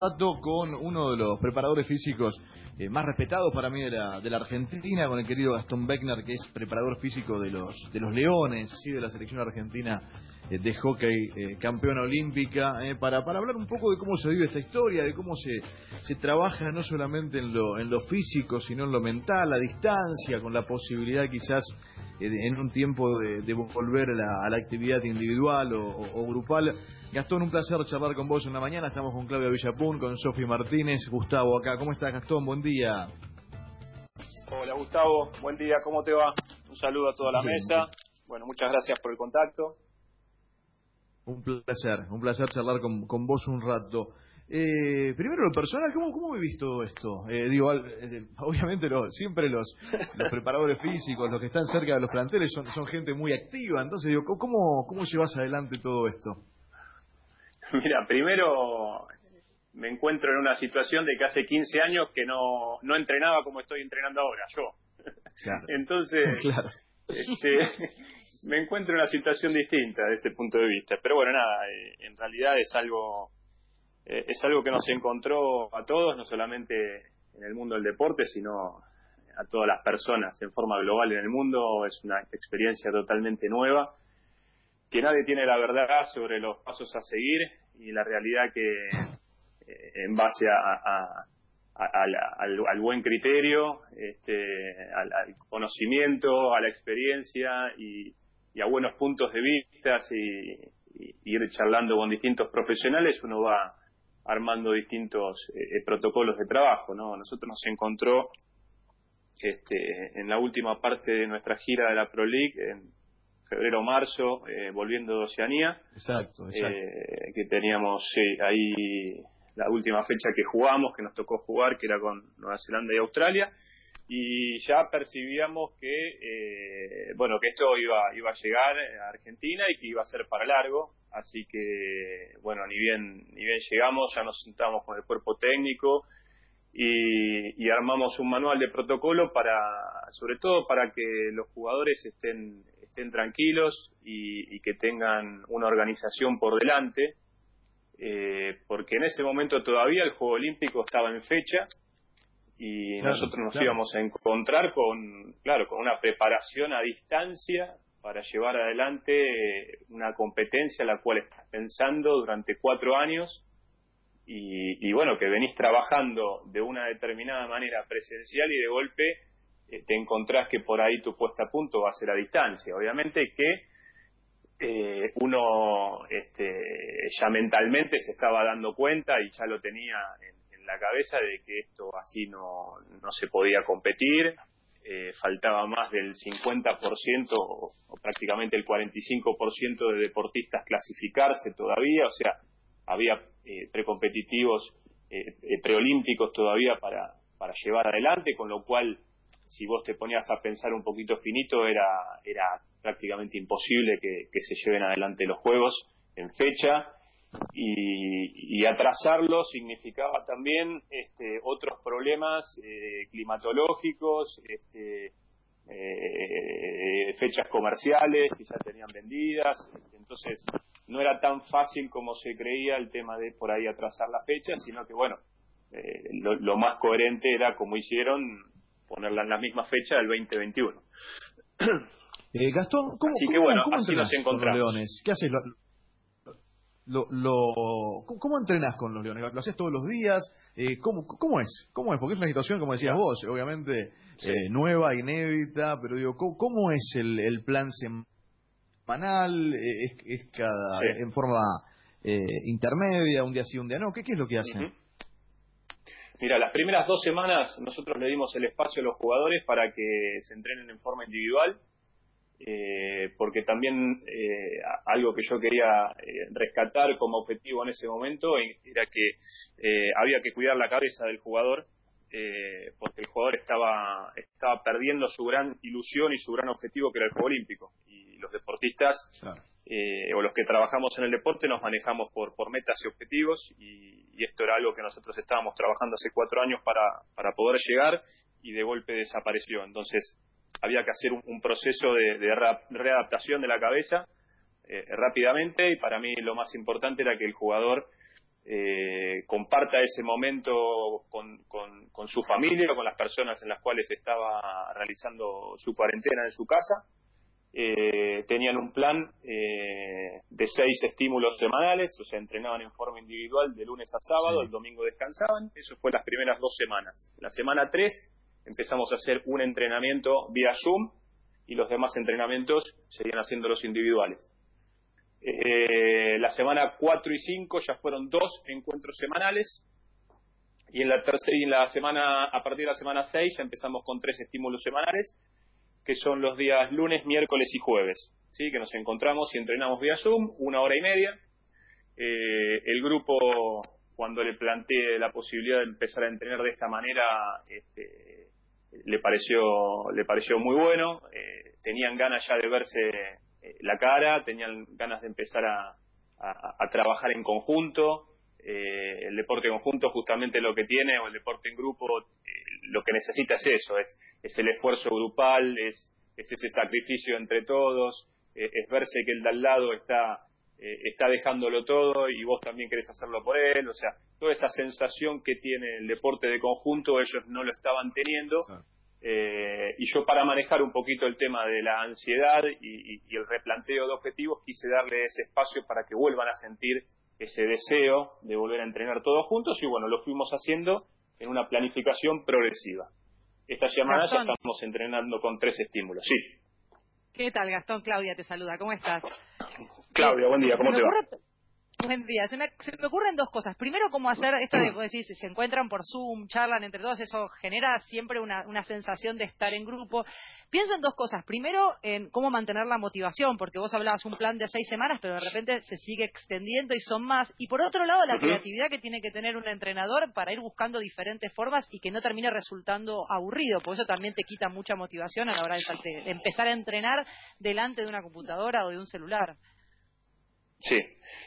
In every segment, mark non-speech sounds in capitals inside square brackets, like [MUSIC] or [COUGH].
con uno de los preparadores físicos eh, más respetados para mí de la, de la Argentina, con el querido Gastón Beckner, que es preparador físico de los, de los Leones, ¿sí? de la selección argentina eh, de hockey, eh, campeona olímpica, para, para hablar un poco de cómo se vive esta historia, de cómo se, se trabaja no solamente en lo, en lo físico, sino en lo mental, a distancia, con la posibilidad quizás en un tiempo de, volver a la, a la, actividad individual o grupal. Gastón, un placer charlar con vos en la mañana. Estamos con Claudia Villapun, con Sofi Martínez, Gustavo acá. ¿Cómo estás, Gastón? Buen día. Hola, Gustavo. Buen día. ¿Cómo te va? Un saludo a toda la mesa. Bueno, muchas gracias por el contacto. Un placer, un placer charlar con, con vos un rato. Eh, primero lo personal, ¿cómo, cómo vivís todo esto? Eh, digo, eh, obviamente siempre los, los [LAUGHS] preparadores físicos, los que están cerca de los planteles son, son gente muy activa, entonces digo, ¿cómo, cómo llevas adelante todo esto? [LAUGHS] Mira, primero me encuentro en una situación de que hace 15 años que no, no entrenaba como estoy entrenando ahora, yo. [LAUGHS] Entonces, [LAUGHS] este, me encuentro en una situación distinta desde ese punto de vista. Pero bueno, nada, eh, en realidad es algo, eh, es algo que nos encontró a todos, no solamente en el mundo del deporte, sino a todas las personas en forma global en el mundo. Es una experiencia totalmente nueva que nadie tiene la verdad sobre los pasos a seguir y la realidad que eh, en base a, al, buen criterio, este, al, conocimiento, a la experiencia y, a buenos puntos de vista y, ir charlando con distintos profesionales, uno va armando distintos eh, eh, protocolos de trabajo. ¿no? Nosotros nos encontró este, en la última parte de nuestra gira de la Pro League, en, febrero-marzo, eh, volviendo de Oceanía. Exacto, exacto. Eh, que teníamos ahí la última fecha que jugamos, que nos tocó jugar, que era con Nueva Zelanda y Australia. Y ya percibíamos que, eh, bueno, que esto iba, iba a llegar a Argentina y que iba a ser para largo. Así que, bueno, ni bien, ni bien llegamos, ya nos sentamos con el cuerpo técnico y, y, armamos un manual de protocolo para, sobre todo para que los jugadores estén estén tranquilos y, que tengan una organización por delante, eh, porque en ese momento todavía el Juego Olímpico estaba en fecha y nosotros nos íbamos a encontrar con, claro, con una preparación a distancia para llevar adelante una competencia la cual estás pensando durante cuatro años y, y bueno, que venís trabajando de una determinada manera presencial y de golpe eh, te encontrás que por ahí tu puesta a punto va a ser a distancia. Obviamente que eh, uno este, ya mentalmente se estaba dando cuenta y ya lo tenía en, la cabeza de que esto así no, no se podía competir. Eh, faltaba más del 50% o, prácticamente el 45% de deportistas clasificarse todavía, o sea, había precompetitivos, preolímpicos todavía para, para llevar adelante, con lo cual si vos te ponías a pensar un poquito finito, era, era prácticamente imposible que, se lleven adelante los juegos en fecha. Y, atrasarlo significaba también este, otros problemas eh, climatológicos, este, eh, fechas comerciales que ya tenían vendidas, entonces no era tan fácil como se creía el tema de por ahí atrasar la fecha, sino que bueno, eh, lo, más coherente era como hicieron ponerla en la misma fecha del 2021. [CLEARS THROAT] Eh, Gastón, ¿cómo, así que bueno, así nos encontramos. Los leones? ¿Qué haces? Lo, lo, ¿Cómo entrenás con los leones? ¿Lo haces todos los días? Eh, ¿cómo, ¿Cómo es? ¿Cómo es? Porque es una situación, como decías vos, obviamente eh, nueva, inédita, pero digo, ¿cómo, es el, el, plan semanal? Eh, ¿Es, es cada, en forma eh, intermedia, un día sí, un día no? ¿Qué, qué es lo que hacen? Mira, las primeras dos semanas nosotros le dimos el espacio a los jugadores para que se entrenen en forma individual, eh, porque también eh, algo que yo quería eh, rescatar como objetivo en ese momento era que había que cuidar la cabeza del jugador, porque el jugador estaba, estaba perdiendo su gran ilusión y su gran objetivo que era el Juego Olímpico. Y los deportistas eh, o los que trabajamos en el deporte nos manejamos por, por metas y objetivos y, esto era algo que nosotros estábamos trabajando hace cuatro años para, para poder llegar y de golpe desapareció. Entonces había que hacer un, proceso de, readaptación de la cabeza eh, rápidamente y para mí lo más importante era que el jugador eh, comparta ese momento con, con, su familia o con las personas en las cuales estaba realizando su cuarentena en su casa. Eh, tenían un plan eh, de seis estímulos semanales, o sea, entrenaban en forma individual de lunes a sábado, el domingo descansaban. Eso fue las primeras dos semanas. La semana tres empezamos a hacer un entrenamiento vía Zoom y los demás entrenamientos seguían haciendo los individuales. Eh, la semana 4 y 5 ya fueron dos encuentros semanales. Y en la tercera y en la semana, a partir de la semana 6 ya empezamos con tres estímulos semanales, que son los días lunes, miércoles y jueves. ¿sí? Que nos encontramos y entrenamos vía Zoom, una hora y media. Eh, el grupo, cuando le planteé la posibilidad de empezar a entrenar de esta manera, este, le pareció le pareció muy bueno. Eh, tenían ganas ya de verse eh, la cara, tenían ganas de empezar a, trabajar en conjunto. El deporte conjunto justamente lo que tiene, o el deporte en grupo, lo que necesita es eso, es, es el esfuerzo grupal, es, es ese sacrificio entre todos, es verse que el de al lado está, está dejándolo todo y vos también querés hacerlo por él, o sea, toda esa sensación que tiene el deporte de conjunto ellos no lo estaban teniendo. Eh, y yo para manejar un poquito el tema de la ansiedad y, el replanteo de objetivos quise darle ese espacio para que vuelvan a sentir ese deseo de volver a entrenar todos juntos y bueno, lo fuimos haciendo en una planificación progresiva. Esta semana ya estamos entrenando con tres estímulos, sí. ¿Qué tal, Gastón? Claudia te saluda, ¿cómo estás? Claudia, buen día, ¿cómo te va? Buen día. Se me, ocurren dos cosas. Primero, cómo hacer esto de, [CLEARS THROAT] decir, si se encuentran por Zoom, charlan entre todos, eso genera siempre una, sensación de estar en grupo. Pienso en dos cosas. Primero, en cómo mantener la motivación, porque vos hablabas un plan de seis semanas, pero de repente se sigue extendiendo y son más. Y por otro lado, la creatividad que tiene que tener un entrenador para ir buscando diferentes formas y que no termine resultando aburrido, por eso también te quita mucha motivación a la hora de empezar a entrenar delante de una computadora o de un celular. Sí,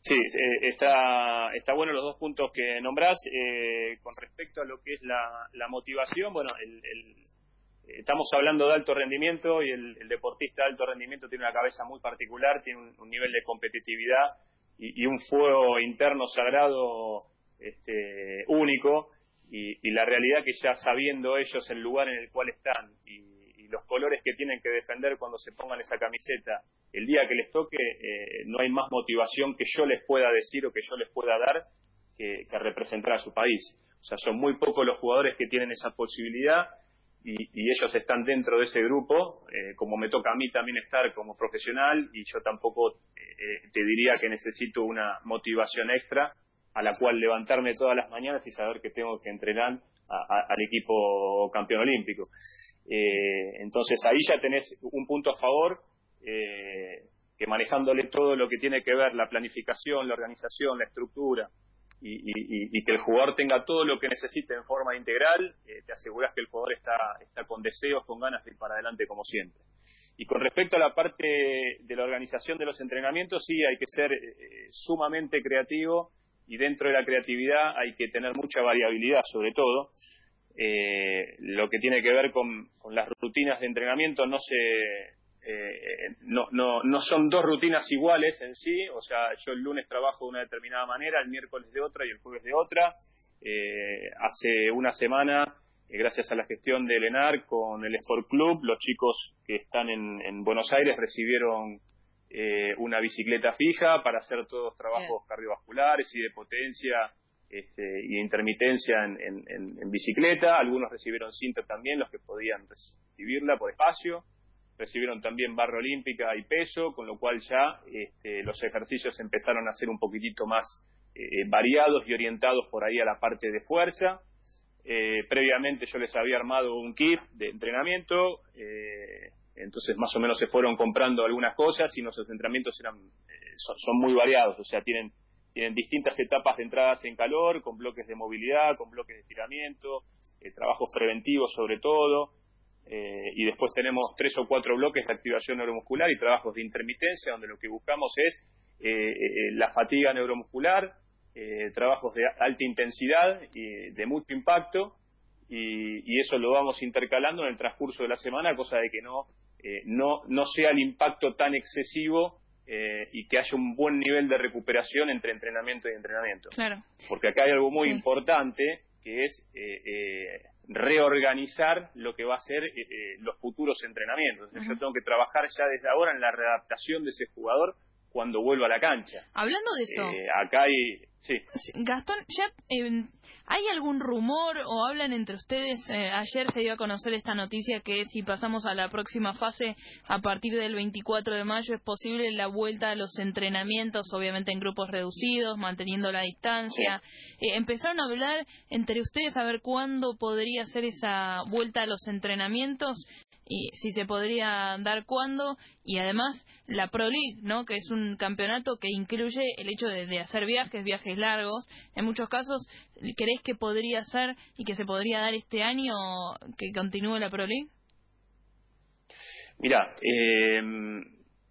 sí, eh, está, está bueno los dos puntos que nombrás. Eh, con respecto a lo que es la, motivación, bueno, el, estamos hablando de alto rendimiento y el, deportista de alto rendimiento tiene una cabeza muy particular, tiene un, nivel de competitividad y, un fuego interno sagrado este, único. Y, y, la realidad que ya sabiendo ellos el lugar en el cual están los colores que tienen que defender cuando se pongan esa camiseta, el día que les toque, eh, no hay más motivación que yo les pueda decir o que yo les pueda dar que, representar a su país. O sea, son muy pocos los jugadores que tienen esa posibilidad y, ellos están dentro de ese grupo, eh, como me toca a mí también estar como profesional y yo tampoco eh, te diría que necesito una motivación extra a la cual levantarme todas las mañanas y saber que tengo que entrenar al equipo campeón olímpico. Eh, entonces ahí ya tenés un punto a favor, eh, que manejándole todo lo que tiene que ver la planificación, la organización, la estructura, y, que el jugador tenga todo lo que necesite en forma integral, eh, te aseguras que el jugador está, está con deseos, con ganas de ir para adelante como siempre. Y con respecto a la parte de la organización de los entrenamientos, sí, hay que ser sumamente creativo y dentro de la creatividad hay que tener mucha variabilidad sobre todo. Eh, lo que tiene que ver con, las rutinas de entrenamiento no se eh, no, no, no son dos rutinas iguales en sí, o sea, yo el lunes trabajo de una determinada manera, el miércoles de otra y el jueves de otra. Eh, hace una semana, gracias a la gestión de Lenar con el Sport Club, los chicos que están en Buenos Aires recibieron una bicicleta fija para hacer todos trabajos cardiovasculares y de potencia este, y intermitencia en, bicicleta. Algunos recibieron cinta también, los que podían recibirla por espacio. Recibieron también barra olímpica y peso, con lo cual ya este, los ejercicios empezaron a ser un poquitito más eh, variados y orientados por ahí a la parte de fuerza. Eh, previamente yo les había armado un kit de entrenamiento, eh, entonces más o menos se fueron comprando algunas cosas y nuestros entrenamientos eran, son muy variados, o sea, tienen tienen distintas etapas de entradas en calor, con bloques de movilidad, con bloques de estiramiento, eh, trabajos preventivos sobre todo, eh, y después tenemos tres o cuatro bloques de activación neuromuscular y trabajos de intermitencia, donde lo que buscamos es eh, la fatiga neuromuscular, trabajos de alta intensidad y de mucho impacto, y, eso lo vamos intercalando en el transcurso de la semana, cosa de que no, no, no sea el impacto tan excesivo eh, y que haya un buen nivel de recuperación entre entrenamiento y entrenamiento. Claro. Porque acá hay algo muy importante que es eh, eh, reorganizar lo que va a ser los futuros entrenamientos. Yo tengo que trabajar ya desde ahora en la readaptación de ese jugador cuando vuelva a la cancha. Hablando de eso. acá hay Sí. Gastón, ¿ya, eh, ¿hay algún rumor o hablan entre ustedes? Eh, ayer se dio a conocer esta noticia que si pasamos a la próxima fase, a partir del 24 de mayo, es posible la vuelta a los entrenamientos, obviamente en grupos reducidos, manteniendo la distancia. Eh, empezaron a hablar entre ustedes a ver cuándo podría ser esa vuelta a los entrenamientos y si se podría dar cuándo y además la Pro League, ¿no? que es un campeonato que incluye el hecho de, hacer viajes, viajes largos. En muchos casos, ¿crees que podría ser y que se podría dar este año que continúe la Pro League? Mira, eh,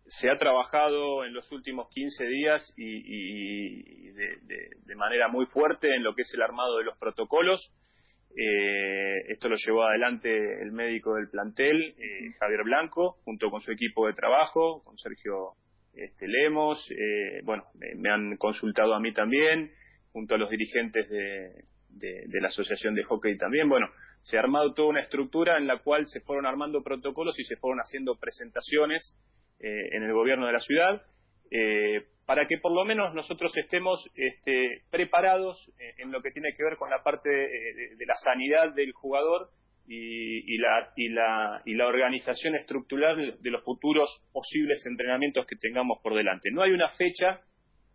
se ha trabajado en los últimos 15 días y, de, manera muy fuerte en lo que es el armado de los protocolos. Eh, esto lo llevó adelante el médico del plantel, eh, Javier Blanco, junto con su equipo de trabajo, con Sergio este, Lemos. Eh, bueno, me, han consultado a mí también, junto a los dirigentes de, la Asociación de Hockey también. Bueno, se ha armado toda una estructura en la cual se fueron armando protocolos y se fueron haciendo presentaciones en el gobierno de la ciudad para que por lo menos nosotros estemos este, preparados en lo que tiene que ver con la parte de, la sanidad del jugador y, la, y, la, y la organización estructural de los futuros posibles entrenamientos que tengamos por delante. No hay una fecha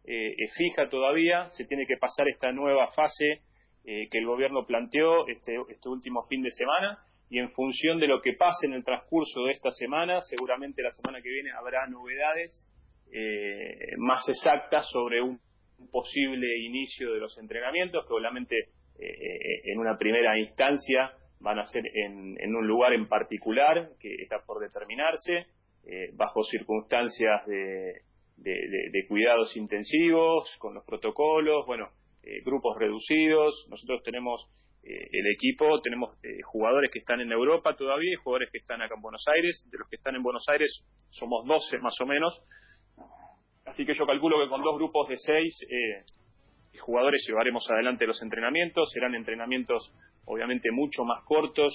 eh, fija todavía, se tiene que pasar esta nueva fase eh, que el gobierno planteó este, este último fin de semana y en función de lo que pase en el transcurso de esta semana, seguramente la semana que viene habrá novedades eh, más exactas sobre un posible inicio de los entrenamientos, que obviamente eh, en una primera instancia van a ser en, un lugar en particular que está por determinarse, eh, bajo circunstancias de, cuidados intensivos, con los protocolos, bueno, grupos reducidos. Nosotros tenemos el equipo, tenemos jugadores que están en Europa todavía y jugadores que están acá en Buenos Aires. De los que están en Buenos Aires somos 12 más o menos Así que yo calculo que con dos grupos de seis eh, jugadores llevaremos adelante los entrenamientos. Serán entrenamientos obviamente mucho más cortos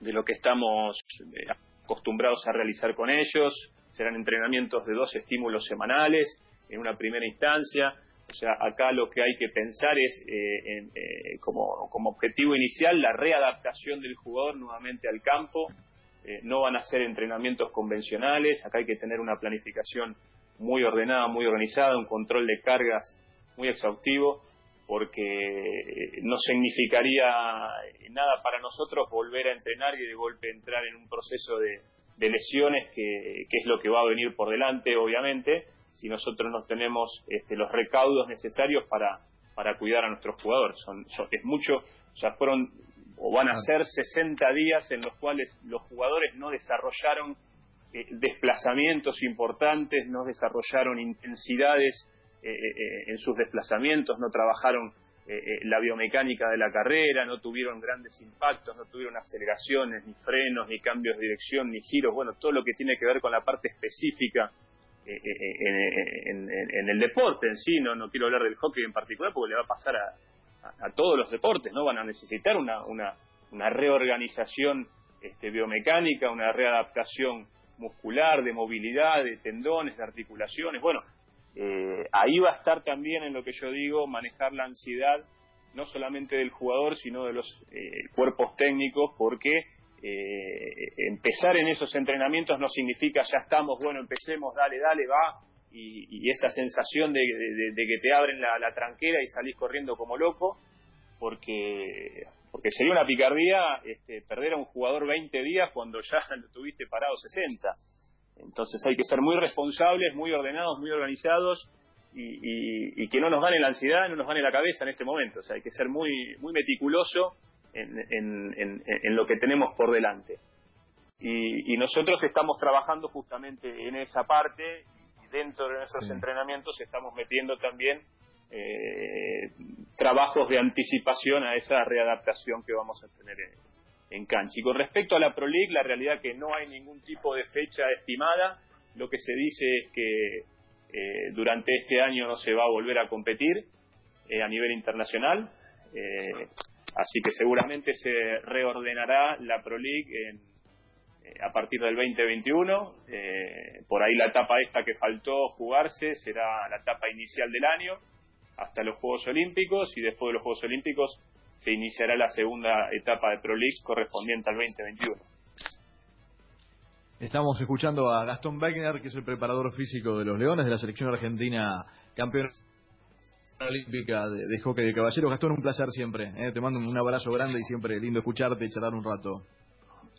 de lo que estamos eh, acostumbrados a realizar con ellos. Serán entrenamientos de dos estímulos semanales en una primera instancia. O sea, acá lo que hay que pensar es, eh, como, como, objetivo inicial, la readaptación del jugador nuevamente al campo. no van a ser entrenamientos convencionales. Acá hay que tener una planificación muy ordenada, muy organizada, un control de cargas muy exhaustivo, porque no significaría nada para nosotros volver a entrenar y de golpe entrar en un proceso de, lesiones que, es lo que va a venir por delante, obviamente, si nosotros no tenemos este, los recaudos necesarios para, para cuidar a nuestros jugadores. Son, es mucho, ya fueron o van a ser 60 días en los cuales los jugadores no desarrollaron eh, desplazamientos importantes, no desarrollaron intensidades eh, eh, en sus desplazamientos, no trabajaron la biomecánica de la carrera, no tuvieron grandes impactos, no tuvieron aceleraciones, ni frenos, ni cambios de dirección, ni giros, bueno, todo lo que tiene que ver con la parte específica en, el deporte en sí, no, no quiero hablar del hockey en particular porque le va a pasar a, todos los deportes, ¿no? Van a necesitar una, una, una reorganización este, biomecánica, una readaptación muscular, de movilidad, de tendones, de articulaciones. Bueno, eh, ahí va a estar también en lo que yo digo, manejar la ansiedad, no solamente del jugador, sino de los eh, cuerpos técnicos, porque eh, empezar en esos entrenamientos no significa ya estamos, bueno, empecemos, dale, dale, va, y, esa sensación de, que te abren la, la tranquera y salís corriendo como loco, porque porque sería una picardía este, perder a un jugador 20 días cuando ya [LAUGHS] lo tuviste parado 60. Entonces hay que ser muy responsables, muy ordenados, muy organizados y, que no nos gane la ansiedad, no nos gane la cabeza en este momento. O sea, hay que ser muy, muy meticuloso en, lo que tenemos por delante. Y, nosotros estamos trabajando justamente en esa parte y dentro de nuestros entrenamientos estamos metiendo también eh, trabajos de anticipación a esa readaptación que vamos a tener en, cancha. Y con respecto a la Pro League, la realidad es que no hay ningún tipo de fecha estimada. lo que se dice es que eh, durante este año no se va a volver a competir eh, a nivel internacional, eh, así que seguramente se reordenará la Pro League a partir del 2021. por ahí la etapa esta que faltó jugarse será la etapa inicial del año hasta los Juegos Olímpicos y después de los Juegos Olímpicos se iniciará la segunda etapa de Pro League correspondiente al 2021. Estamos escuchando a Gastón Wegner, que es el preparador físico de los Leones de la selección argentina campeona olímpica de, hockey de caballeros. Gastón, un placer siempre. ¿eh? Te mando un abrazo grande y siempre lindo escucharte y charlar un rato.